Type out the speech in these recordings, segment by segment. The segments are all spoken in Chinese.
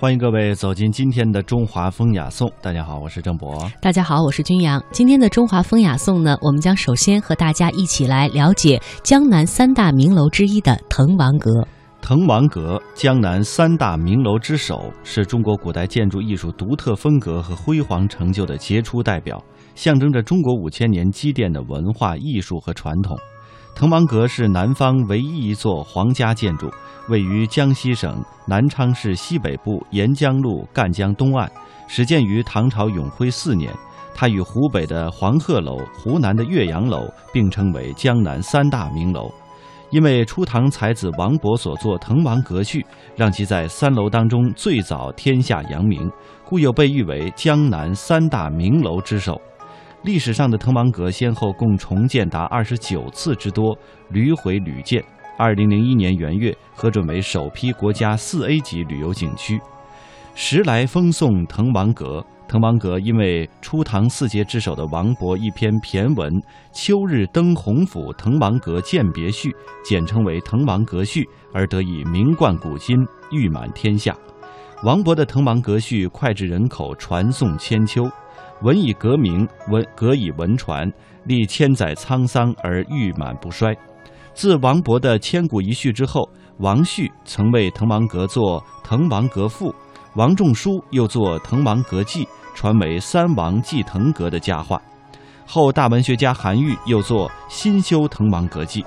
欢迎各位走进今天的中华风雅颂。大家好，我是郑博。大家好，我是君阳。今天的中华风雅颂呢，我们将首先和大家一起来了解江南三大名楼之一的滕王阁。滕王阁，江南三大名楼之首，是中国古代建筑艺术独特风格和辉煌成就的杰出代表，象征着中国五千年积淀的文化艺术和传统。滕王阁是南方唯一一座皇家建筑，位于江西省南昌市西北部沿江路赣江东岸，始建于唐朝永徽四年。它与湖北的黄鹤楼、湖南的岳阳楼并称为江南三大名楼。因为初唐才子王勃所作《滕王阁序》，让其在三楼当中最早天下扬名，故又被誉为江南三大名楼之首。历史上的滕王阁先后共重建达二十九次之多，屡毁屡建。二零零一年元月核准为首批国家四 A 级旅游景区。时来风送滕王阁，滕王阁因为初唐四杰之首的王勃一篇骈文《秋日登洪府滕王阁饯别序》，简称为《滕王阁序》，而得以名冠古今，誉满天下。王勃的《滕王阁序》脍炙人口，传颂千秋。文以革名，文革以文传，历千载沧桑而誉满不衰。自王勃的千古一序之后，王旭曾为滕王阁作《滕王阁赋》，王仲舒又作《滕王阁记》，传为三王祭滕阁的佳话。后大文学家韩愈又作《新修滕王阁记》，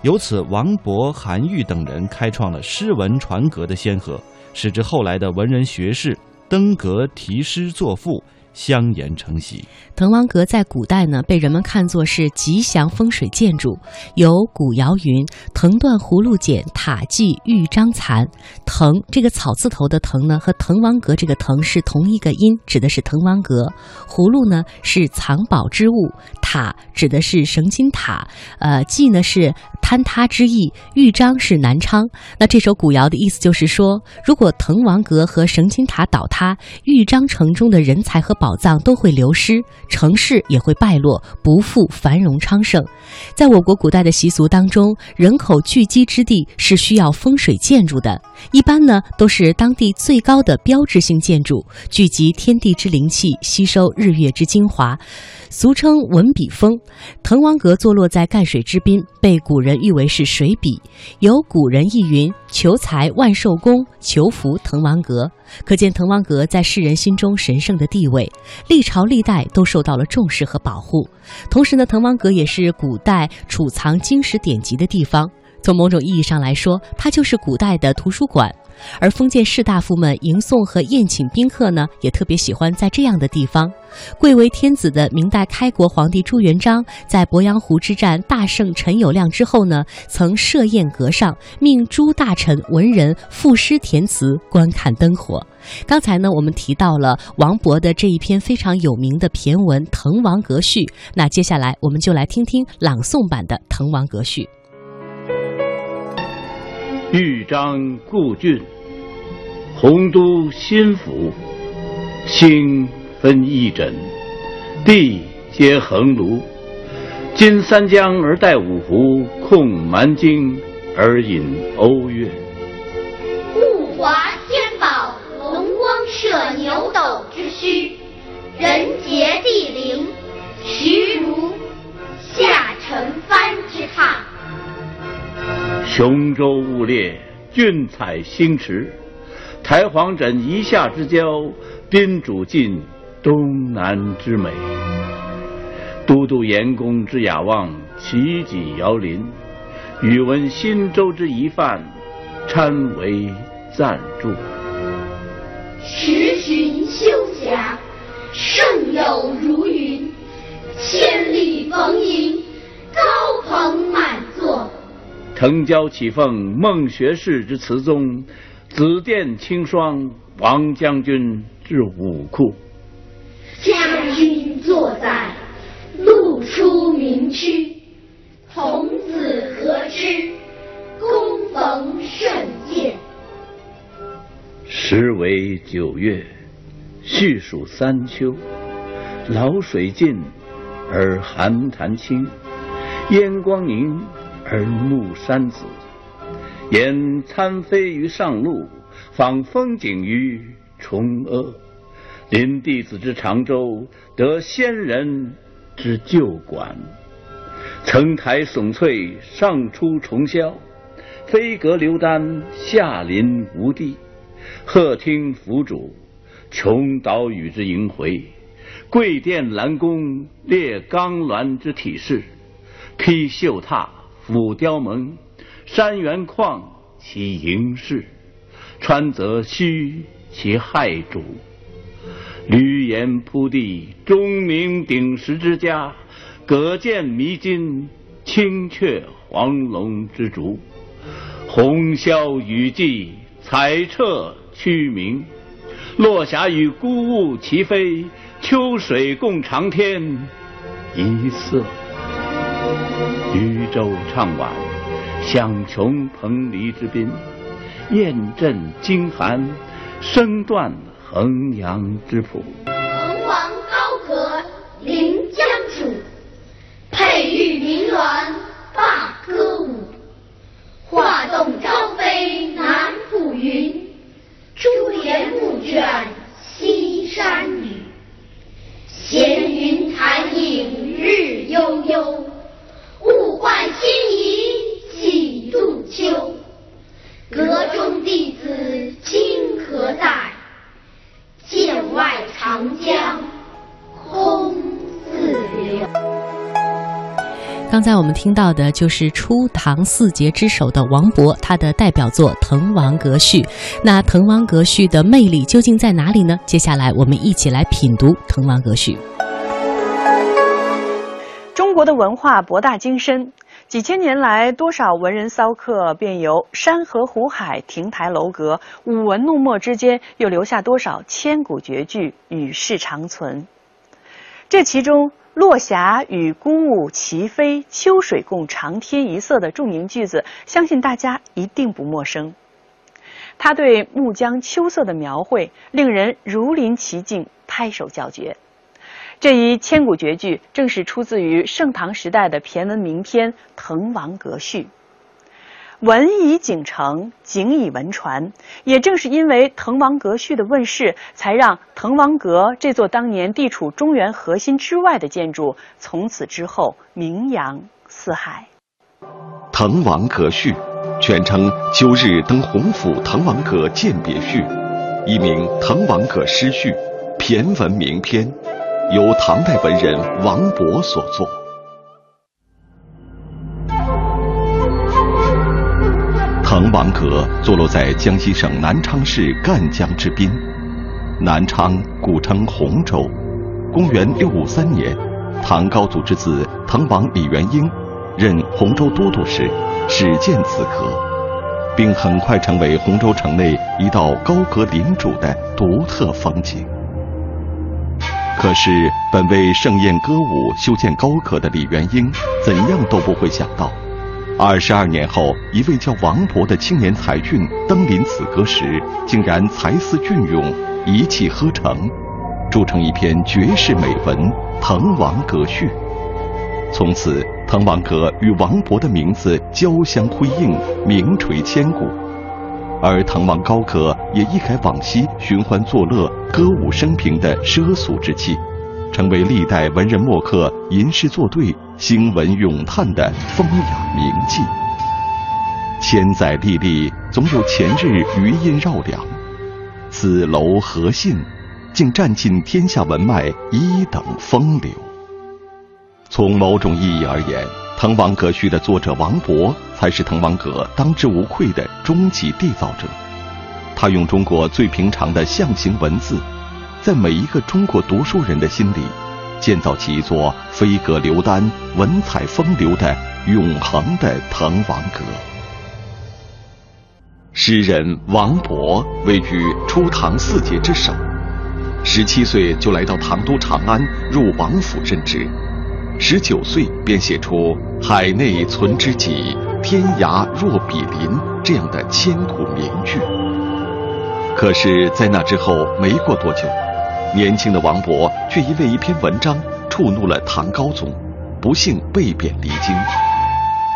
由此王勃、韩愈等人开创了诗文传阁的先河，使之后来的文人学士登阁题诗作赋。相沿成习。滕王阁在古代呢，被人们看作是吉祥风水建筑。有古谣云：“藤断葫芦剪，塔记玉章残。”藤这个草字头的藤呢，和滕王阁这个藤是同一个音，指的是滕王阁。葫芦呢是藏宝之物，塔指的是绳金塔，呃，记呢是坍塌之意，豫章是南昌。那这首古谣的意思就是说，如果滕王阁和绳金塔倒塌，豫章城中的人才和。宝藏都会流失，城市也会败落，不复繁荣昌盛。在我国古代的习俗当中，人口聚集之地是需要风水建筑的，一般呢都是当地最高的标志性建筑，聚集天地之灵气，吸收日月之精华。俗称文笔峰，滕王阁坐落在赣水之滨，被古人誉为是水笔。有古人意云：“求财万寿宫，求福滕王阁。”可见滕王阁在世人心中神圣的地位，历朝历代都受到了重视和保护。同时呢，滕王阁也是古代储藏经史典籍的地方。从某种意义上来说，它就是古代的图书馆。而封建士大夫们迎送和宴请宾客呢，也特别喜欢在这样的地方。贵为天子的明代开国皇帝朱元璋，在鄱阳湖之战大胜陈友谅之后呢，曾设宴阁上，命诸大臣文人赋诗填词，观看灯火。刚才呢，我们提到了王勃的这一篇非常有名的骈文《滕王阁序》，那接下来我们就来听听朗诵版的《滕王阁序》。豫章故郡，洪都新府，星分翼轸，地接衡庐。襟三江而带五湖，控蛮荆而引瓯越。雄州雾列，俊采星驰，台隍枕夷夏之交，宾主尽东南之美。都督阎公之雅望，齐己遥临；宇文新州之遗范，参为赞助。十旬修甲，胜友如云；千里逢迎，高朋满。腾蛟起凤，孟学士之词宗；紫殿青霜，王将军之武库。将军坐在路出名区，童子何知躬逢胜饯？时为九月，序属三秋。潦水尽而寒潭清，烟光凝。而暮山紫，言参飞于上路，访风景于崇阿，临弟子之长洲，得仙人之旧馆。层台耸翠，上出重霄；飞阁流丹，下临无地。鹤听凫渚，穷岛屿之萦回；桂殿兰宫，列冈峦之体势。披绣闼，俯雕甍，山原旷其盈视；川泽虚其骇瞩。闾阎扑地，钟鸣鼎食之家；舸舰弥津，青雀黄龙之竹。红消雨霁，彩彻区明；落霞与孤鹜齐飞，秋水共长天一色。渔舟唱晚，响穷彭蠡之滨；雁阵惊寒，声断衡阳之浦。滕王高阁临江渚，佩玉鸣鸾罢歌舞。画栋朝飞南浦云，珠帘暮卷西山雨。闲云潭影日悠悠。刚才我们听到的就是初唐四杰之首的王勃，他的代表作《滕王阁序》。那《滕王阁序》的魅力究竟在哪里呢？接下来我们一起来品读《滕王阁序》。中国的文化博大精深，几千年来，多少文人骚客便由山河湖海、亭台楼阁、舞文弄墨之间，又留下多少千古绝句与世长存。这其中“落霞与孤鹜齐飞，秋水共长天一色”的著名句子，相信大家一定不陌生。他对暮江秋色的描绘，令人如临其境，拍手叫绝。这一千古绝句正是出自于盛唐时代的骈文名篇《滕王阁序》。文以景成，景以文传。也正是因为《滕王阁序》的问世，才让滕王阁这座当年地处中原核心之外的建筑，从此之后名扬四海。《滕王阁序》，全称《秋日登洪府滕王阁饯别序》，一名《滕王阁诗序》，骈文名篇。由唐代文人王勃所作。滕王阁坐落在江西省南昌市赣江之滨。南昌古称洪州。公元六五三年，唐高祖之子滕王李元婴任洪州都督时，始建此阁，并很快成为洪州城内一道高阁临主的独特风景。可是，本为盛宴歌舞、修建高阁的李元婴，怎样都不会想到，二十二年后，一位叫王勃的青年才俊登临此阁时，竟然才思隽永，一气呵成，铸成一篇绝世美文《滕王阁序》。从此，滕王阁与王勃的名字交相辉映，名垂千古。而滕王高阁也一改往昔寻欢作乐、歌舞升平的奢俗之气，成为历代文人墨客吟诗作对、兴文咏叹的风雅名妓。千载历历，总有前日余音绕梁。此楼何信，竟占尽天下文脉一等风流。从某种意义而言，《滕王阁序》的作者王勃才是滕王阁当之无愧的终极缔造者。他用中国最平常的象形文字，在每一个中国读书人的心里，建造起一座飞阁流丹、文采风流的永恒的滕王阁。诗人王勃位居初唐四杰之首，十七岁就来到唐都长安，入王府任职。十九岁便写出“海内存知己，天涯若比邻”这样的千古名句。可是，在那之后没过多久，年轻的王勃却因为一篇文章触怒了唐高宗，不幸被贬离京。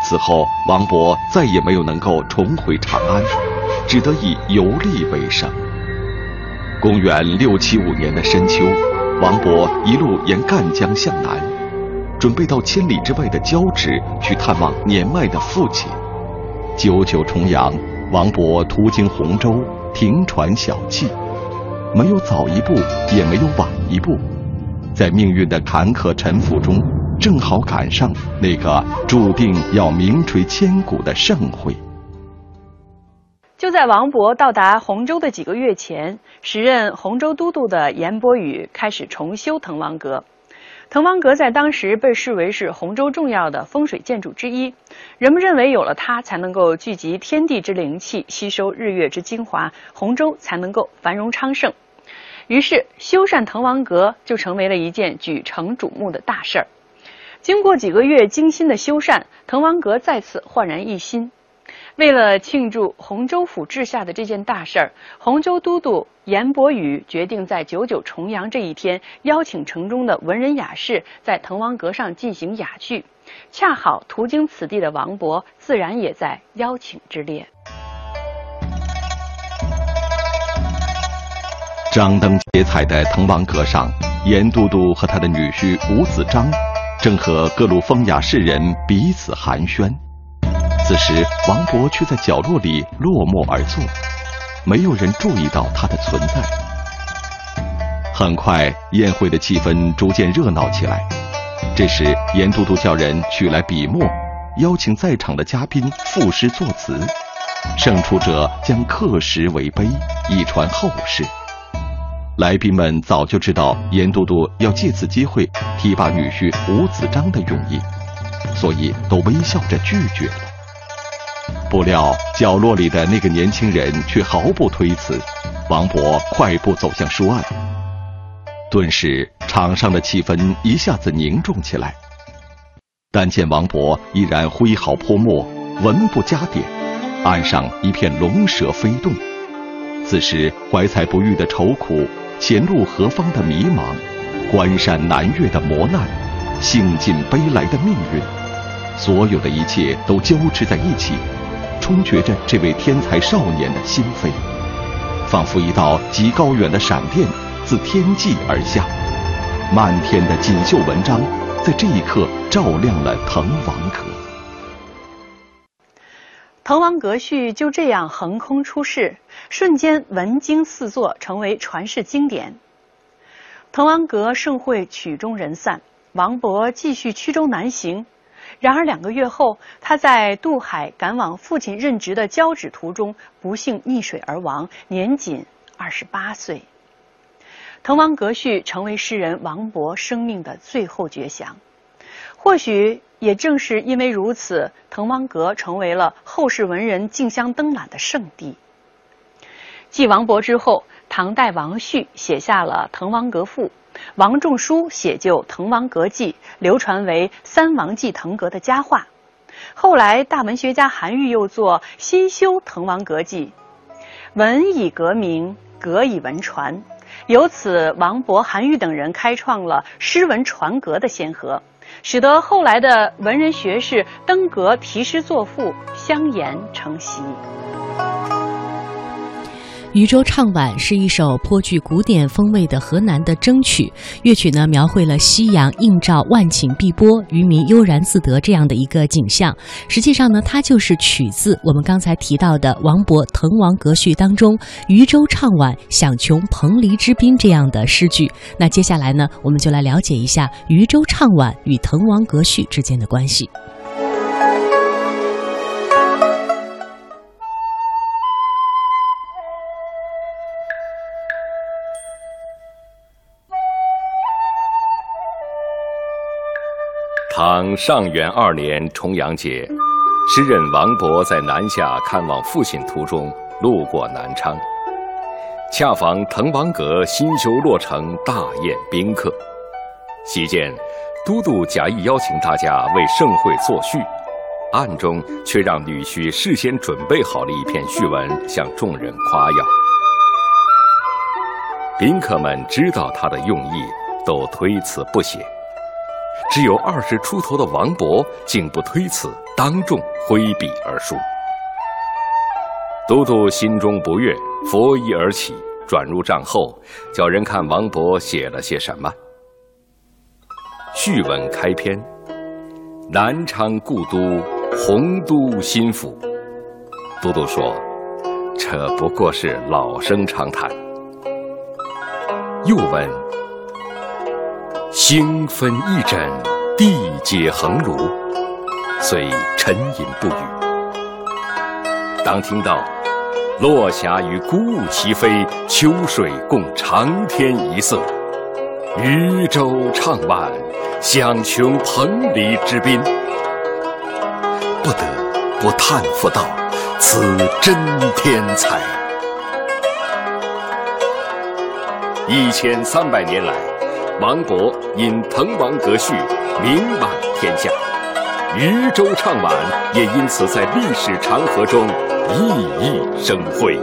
此后，王勃再也没有能够重回长安，只得以游历为生。公元六七五年的深秋，王勃一路沿赣江向南，准备到千里之外的交趾去探望年迈的父亲。九九重阳，王勃途经洪州，停船小憩，没有早一步，也没有晚一步，在命运的坎坷沉浮中，正好赶上那个注定要名垂千古的盛会。就在王勃到达洪州的几个月前，时任洪州都督的严伯宇开始重修滕王阁。滕王阁在当时被视为是洪州重要的风水建筑之一，人们认为有了它才能够聚集天地之灵气，吸收日月之精华，洪州才能够繁荣昌盛。于是，修缮滕王阁就成为了一件举城瞩目的大事儿。经过几个月精心的修缮，滕王阁再次焕然一新。为了庆祝洪州府治下的这件大事儿，洪州都督严伯宇决定在九九重阳这一天，邀请城中的文人雅士在滕王阁上进行雅聚。恰好途经此地的王勃，自然也在邀请之列。张灯结彩的滕王阁上，严都督和他的女婿吴子章，正和各路风雅士人彼此寒暄。此时，王勃却在角落里落寞而坐，没有人注意到他的存在。很快，宴会的气氛逐渐热闹起来。这时，严都督叫人取来笔墨，邀请在场的嘉宾赋诗作词，胜出者将刻石为碑，以传后世。来宾们早就知道严都督要借此机会提拔女婿吴子章的用意，所以都微笑着拒绝了。不料角落里的那个年轻人却毫不推辞，王勃快步走向书案，顿时场上的气氛一下子凝重起来。但见王勃依然挥毫泼墨，文不加点，案上一片龙蛇飞动。此时怀才不遇的愁苦，前路何方的迷茫，关山难越的磨难，兴尽悲来的命运，所有的一切都交织在一起。冲决着这位天才少年的心扉，仿佛一道极高远的闪电自天际而下，漫天的锦绣文章在这一刻照亮了滕王阁。滕王阁序就这样横空出世，瞬间文经四作，成为传世经典。滕王阁盛会曲终人散，王勃继续驱舟南行。然而两个月后，他在渡海赶往父亲任职的交趾途中，不幸溺水而亡，年仅二十八岁。滕王阁序成为诗人王勃生命的最后绝响。或许也正是因为如此，滕王阁成为了后世文人竞相登览的圣地。继王勃之后，唐代王旭写下了《滕王阁赋》。王仲舒写就《滕王阁记》，流传为“三王记滕阁”的佳话。后来，大文学家韩愈又作《新修滕王阁记》，文以阁名，阁以文传。由此，王勃、韩愈等人开创了诗文传阁的先河，使得后来的文人学士登阁题诗作赋，相沿成习。《渔舟唱晚》是一首颇具古典风味的河南的筝曲，乐曲呢描绘了夕阳映照万顷碧波，渔民悠然自得这样的一个景象。实际上呢，它就是取自我们刚才提到的王勃《滕王阁序》当中“渔舟唱晚，响穷彭蠡之滨”这样的诗句。那接下来呢，我们就来了解一下“渔舟唱晚”与《滕王阁序》之间的关系。唐上元二年重阳节，诗人王勃在南下看望父亲途中，路过南昌，恰逢滕王阁新修落成，大宴宾客。席间，都督假意邀请大家为盛会作序，暗中却让女婿事先准备好了一篇序文，向众人夸耀。宾客们知道他的用意，都推辞不写。只有二十出头的王勃竟不推辞，当众挥笔而书。都督心中不悦，拂衣而起，转入帐后，叫人看王勃写了些什么。序文开篇：南昌故都，洪都新府。都督说：“这不过是老生常谈。”又问：“星分翼轸，地解衡庐。”遂沉吟不语。当听到“落霞与孤鹜齐飞，秋水共长天一色。渔舟唱晚，响穷彭蠡之滨”，不得不叹服道：“此真天才！”一千三百年来，王勃因《滕王阁序》名满天下。渔舟唱晚也因此在历史长河中熠熠生辉。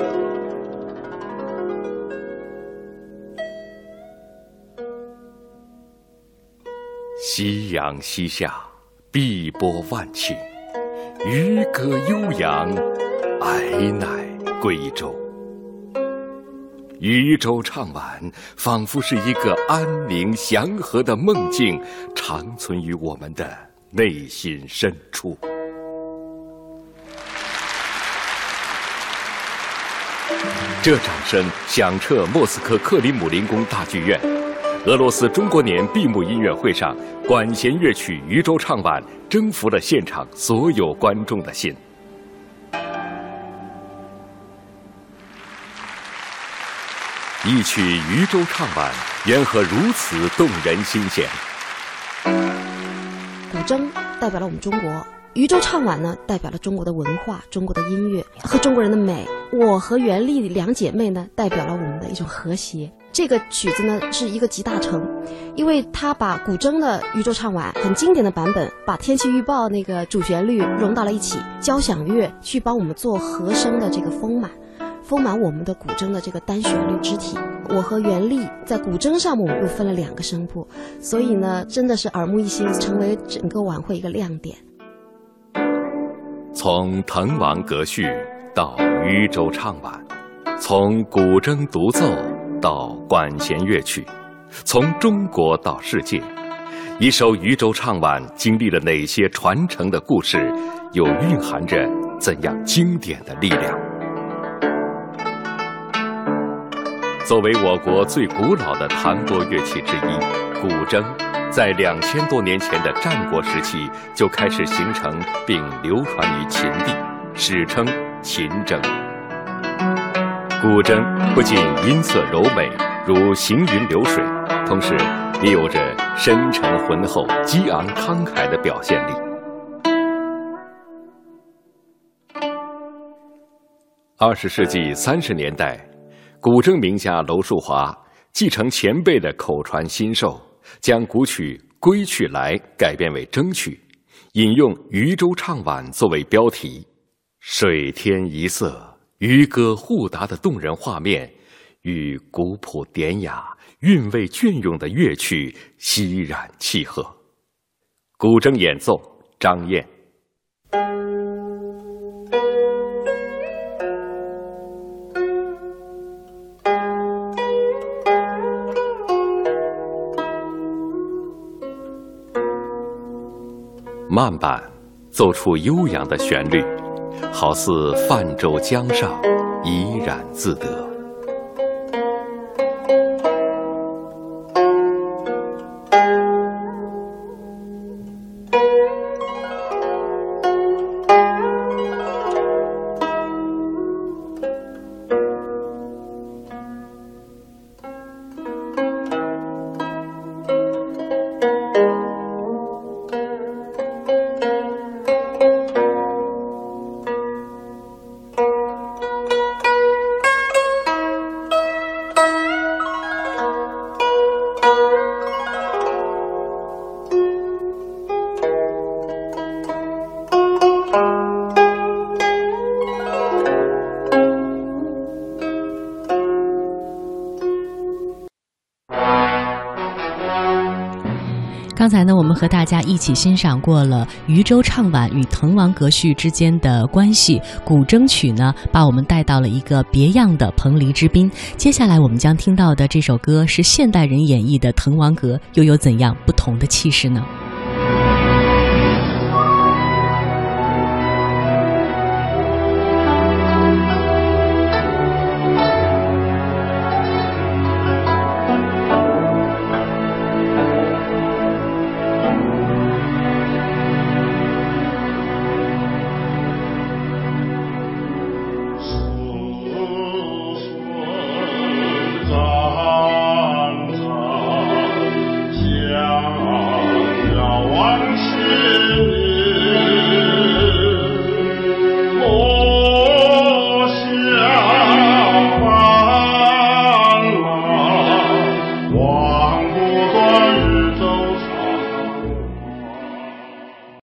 夕阳西下，碧波万顷，渔歌悠扬，哀乃归舟。渔舟唱晚，仿佛是一个安宁祥和的梦境，长存于我们的。内心深处，这掌声响彻莫斯科克里姆林宫大剧院。俄罗斯中国年闭幕音乐会上，管弦乐曲《渔舟唱晚》征服了现场所有观众的心。一曲《渔舟唱晚》，缘何如此动人心弦？古筝代表了我们中国，渔舟唱晚呢，代表了中国的文化、中国的音乐和中国人的美。我和袁丽两姐妹呢，代表了我们的一种和谐。这个曲子呢，是一个集大成，因为它把古筝的渔舟唱晚很经典的版本，把天气预报那个主旋律融到了一起，交响乐去帮我们做和声的这个丰满。丰满我们的古筝的这个单旋律肢体，我和袁丽在古筝上面，我们又分了两个声部，所以呢，真的是耳目一新，成为整个晚会一个亮点。从《滕王阁序》到渔舟唱晚，从古筝独奏到管弦乐曲，从中国到世界，一首渔舟唱晚经历了哪些传承的故事，又蕴含着怎样经典的力量？作为我国最古老的弹拨乐器之一，古筝在两千多年前的战国时期就开始形成并流传于秦地，史称秦筝。古筝不仅音色柔美，如行云流水，同时也有着深沉浑厚、激昂慷慨的表现力。二十世纪三十年代。古筝名家娄树华继承前辈的口传心授，将古曲《归去来》改编为筝曲，引用《渔舟唱晚》作为标题，水天一色、渔歌互答的动人画面，与古朴典雅、韵味隽永的乐曲熙然契合。古筝演奏：张燕。慢板奏出悠扬的旋律，好似泛舟江上，怡然自得。刚才呢，我们和大家一起欣赏过了渔舟唱晚与滕王阁序之间的关系，古筝曲呢，把我们带到了一个别样的彭蠡之滨。接下来我们将听到的这首歌是现代人演绎的《滕王阁》，又有怎样不同的气势呢？